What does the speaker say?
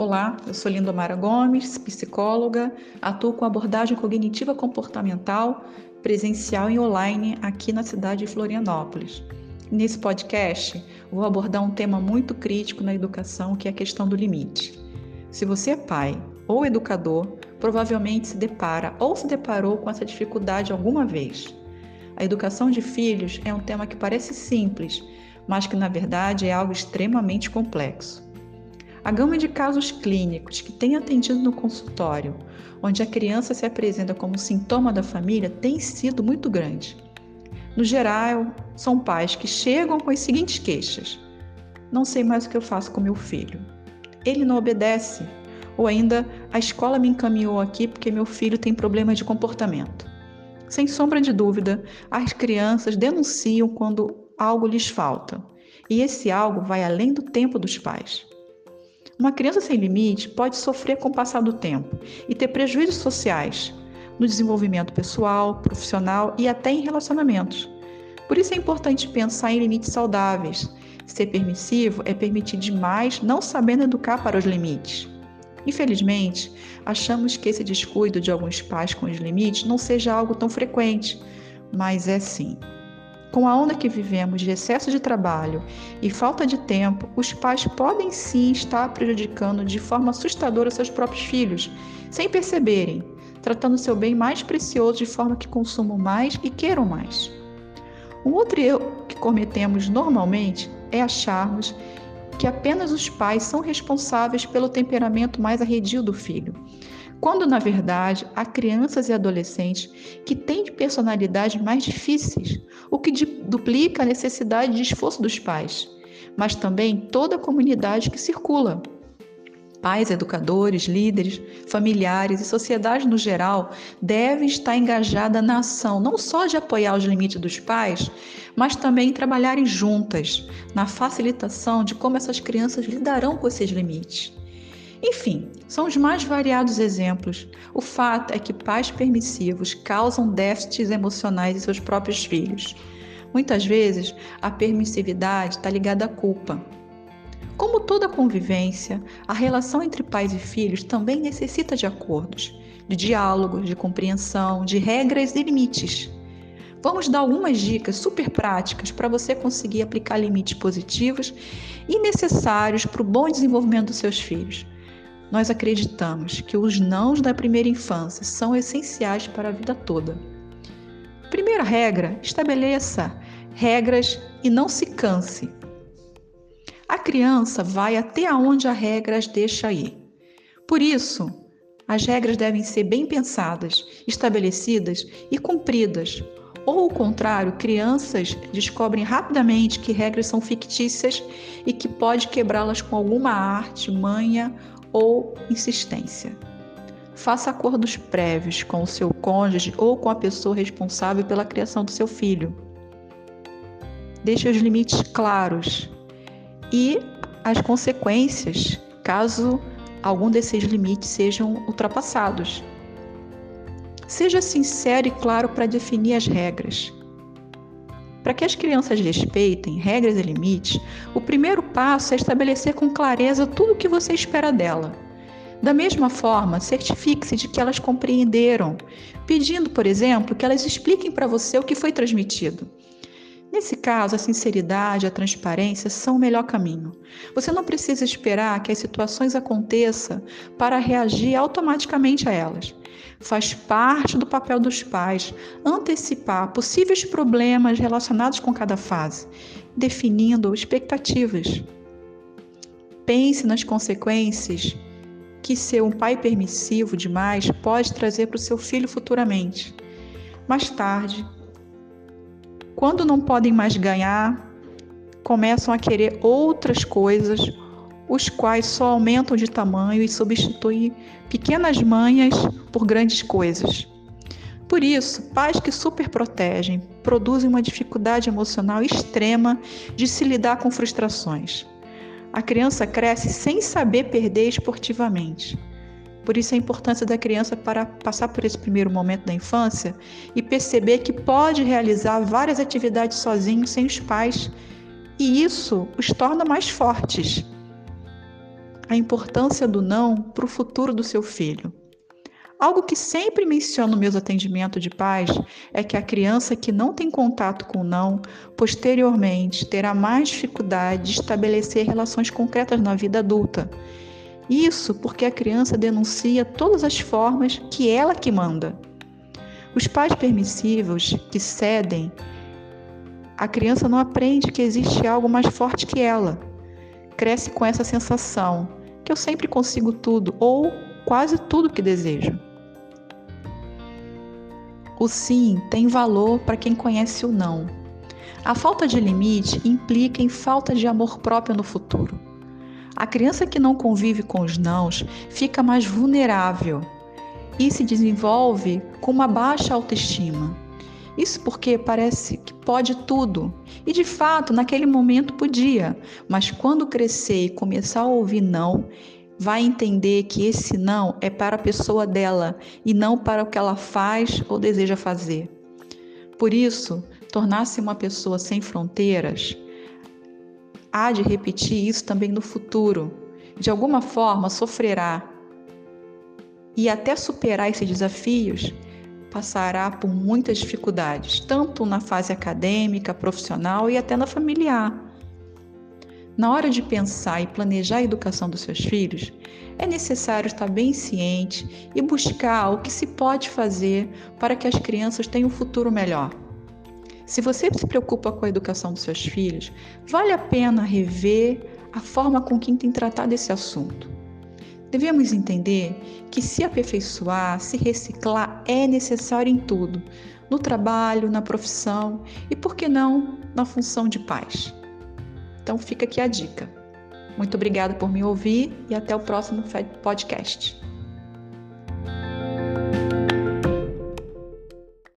Olá, eu sou Lindomara Gomes, psicóloga, atuo com abordagem cognitiva comportamental, presencial e online aqui na cidade de Florianópolis. Nesse podcast, vou abordar um tema muito crítico na educação, que é a questão do limite. Se você é pai ou educador, provavelmente se depara ou se deparou com essa dificuldade alguma vez. A educação de filhos é um tema que parece simples, mas que na verdade é algo extremamente complexo. A gama de casos clínicos que tem atendido no consultório, onde a criança se apresenta como sintoma da família, tem sido muito grande. No geral, são pais que chegam com as seguintes queixas: Não sei mais o que eu faço com meu filho. Ele não obedece. Ou ainda, a escola me encaminhou aqui porque meu filho tem problema de comportamento. Sem sombra de dúvida, as crianças denunciam quando algo lhes falta. E esse algo vai além do tempo dos pais. Uma criança sem limite pode sofrer com o passar do tempo e ter prejuízos sociais no desenvolvimento pessoal, profissional e até em relacionamentos. Por isso é importante pensar em limites saudáveis. Ser permissivo é permitir demais, não sabendo educar para os limites. Infelizmente, achamos que esse descuido de alguns pais com os limites não seja algo tão frequente, mas é sim. Com a onda que vivemos de excesso de trabalho e falta de tempo, os pais podem sim estar prejudicando de forma assustadora seus próprios filhos, sem perceberem, tratando seu bem mais precioso de forma que consumam mais e queiram mais. Um outro erro que cometemos normalmente é acharmos que apenas os pais são responsáveis pelo temperamento mais arredio do filho quando na verdade há crianças e adolescentes que têm personalidades mais difíceis, o que duplica a necessidade de esforço dos pais, mas também toda a comunidade que circula. Pais, educadores, líderes, familiares e sociedade no geral devem estar engajada na ação não só de apoiar os limites dos pais, mas também trabalharem juntas na facilitação de como essas crianças lidarão com esses limites. Enfim, são os mais variados exemplos. O fato é que pais permissivos causam déficits emocionais em seus próprios filhos. Muitas vezes, a permissividade está ligada à culpa. Como toda convivência, a relação entre pais e filhos também necessita de acordos, de diálogos, de compreensão, de regras e limites. Vamos dar algumas dicas super práticas para você conseguir aplicar limites positivos e necessários para o bom desenvolvimento dos seus filhos nós acreditamos que os nãos da primeira infância são essenciais para a vida toda. Primeira regra: estabeleça regras e não se canse. A criança vai até onde a regra as deixa ir. Por isso, as regras devem ser bem pensadas, estabelecidas e cumpridas. Ou o contrário, crianças descobrem rapidamente que regras são fictícias e que pode quebrá-las com alguma arte, manha ou insistência. Faça acordos prévios com o seu cônjuge ou com a pessoa responsável pela criação do seu filho. Deixe os limites claros e as consequências caso algum desses limites sejam ultrapassados. Seja sincero e claro para definir as regras. Para que as crianças respeitem regras e limites, o primeiro passo é estabelecer com clareza tudo o que você espera dela. Da mesma forma, certifique-se de que elas compreenderam, pedindo, por exemplo, que elas expliquem para você o que foi transmitido. Nesse caso, a sinceridade e a transparência são o melhor caminho. Você não precisa esperar que as situações aconteçam para reagir automaticamente a elas. Faz parte do papel dos pais antecipar possíveis problemas relacionados com cada fase, definindo expectativas. Pense nas consequências que ser um pai permissivo demais pode trazer para o seu filho futuramente. Mais tarde, quando não podem mais ganhar, começam a querer outras coisas, os quais só aumentam de tamanho e substituem pequenas manhas por grandes coisas. Por isso, pais que superprotegem produzem uma dificuldade emocional extrema de se lidar com frustrações. A criança cresce sem saber perder esportivamente. Por isso a importância da criança para passar por esse primeiro momento da infância e perceber que pode realizar várias atividades sozinho, sem os pais, e isso os torna mais fortes. a importância do não para o futuro do seu filho. Algo que sempre menciono nos meus atendimentos de pais é que a criança que não tem contato com o não, posteriormente terá mais dificuldade de estabelecer relações concretas na vida adulta. Isso porque a criança denuncia todas as formas que ela que manda. Os pais permissivos que cedem, a criança não aprende que existe algo mais forte que ela. Cresce com essa sensação que eu sempre consigo tudo ou quase tudo que desejo. O sim tem valor para quem conhece o não. A falta de limite implica em falta de amor próprio no futuro. A criança que não convive com os nãos fica mais vulnerável e se desenvolve com uma baixa autoestima. Isso porque parece que pode tudo. E de fato, naquele momento podia, mas quando crescer e começar a ouvir não, vai entender que esse não é para a pessoa dela e não para o que ela faz ou deseja fazer. Por isso, tornar-se uma pessoa sem fronteiras há de repetir isso também no futuro. De alguma forma, sofrerá e até superar esses desafios, passará por muitas dificuldades, tanto na fase acadêmica, profissional e até na familiar. Na hora de pensar e planejar a educação dos seus filhos, é necessário estar bem ciente e buscar o que se pode fazer para que as crianças tenham um futuro melhor. Se você se preocupa com a educação dos seus filhos, vale a pena rever a forma com que tem tratado esse assunto. Devemos entender que se aperfeiçoar, se reciclar é necessário em tudo, no trabalho, na profissão e, por que não, na função de pais. Então fica aqui a dica. Muito obrigada por me ouvir e até o próximo podcast.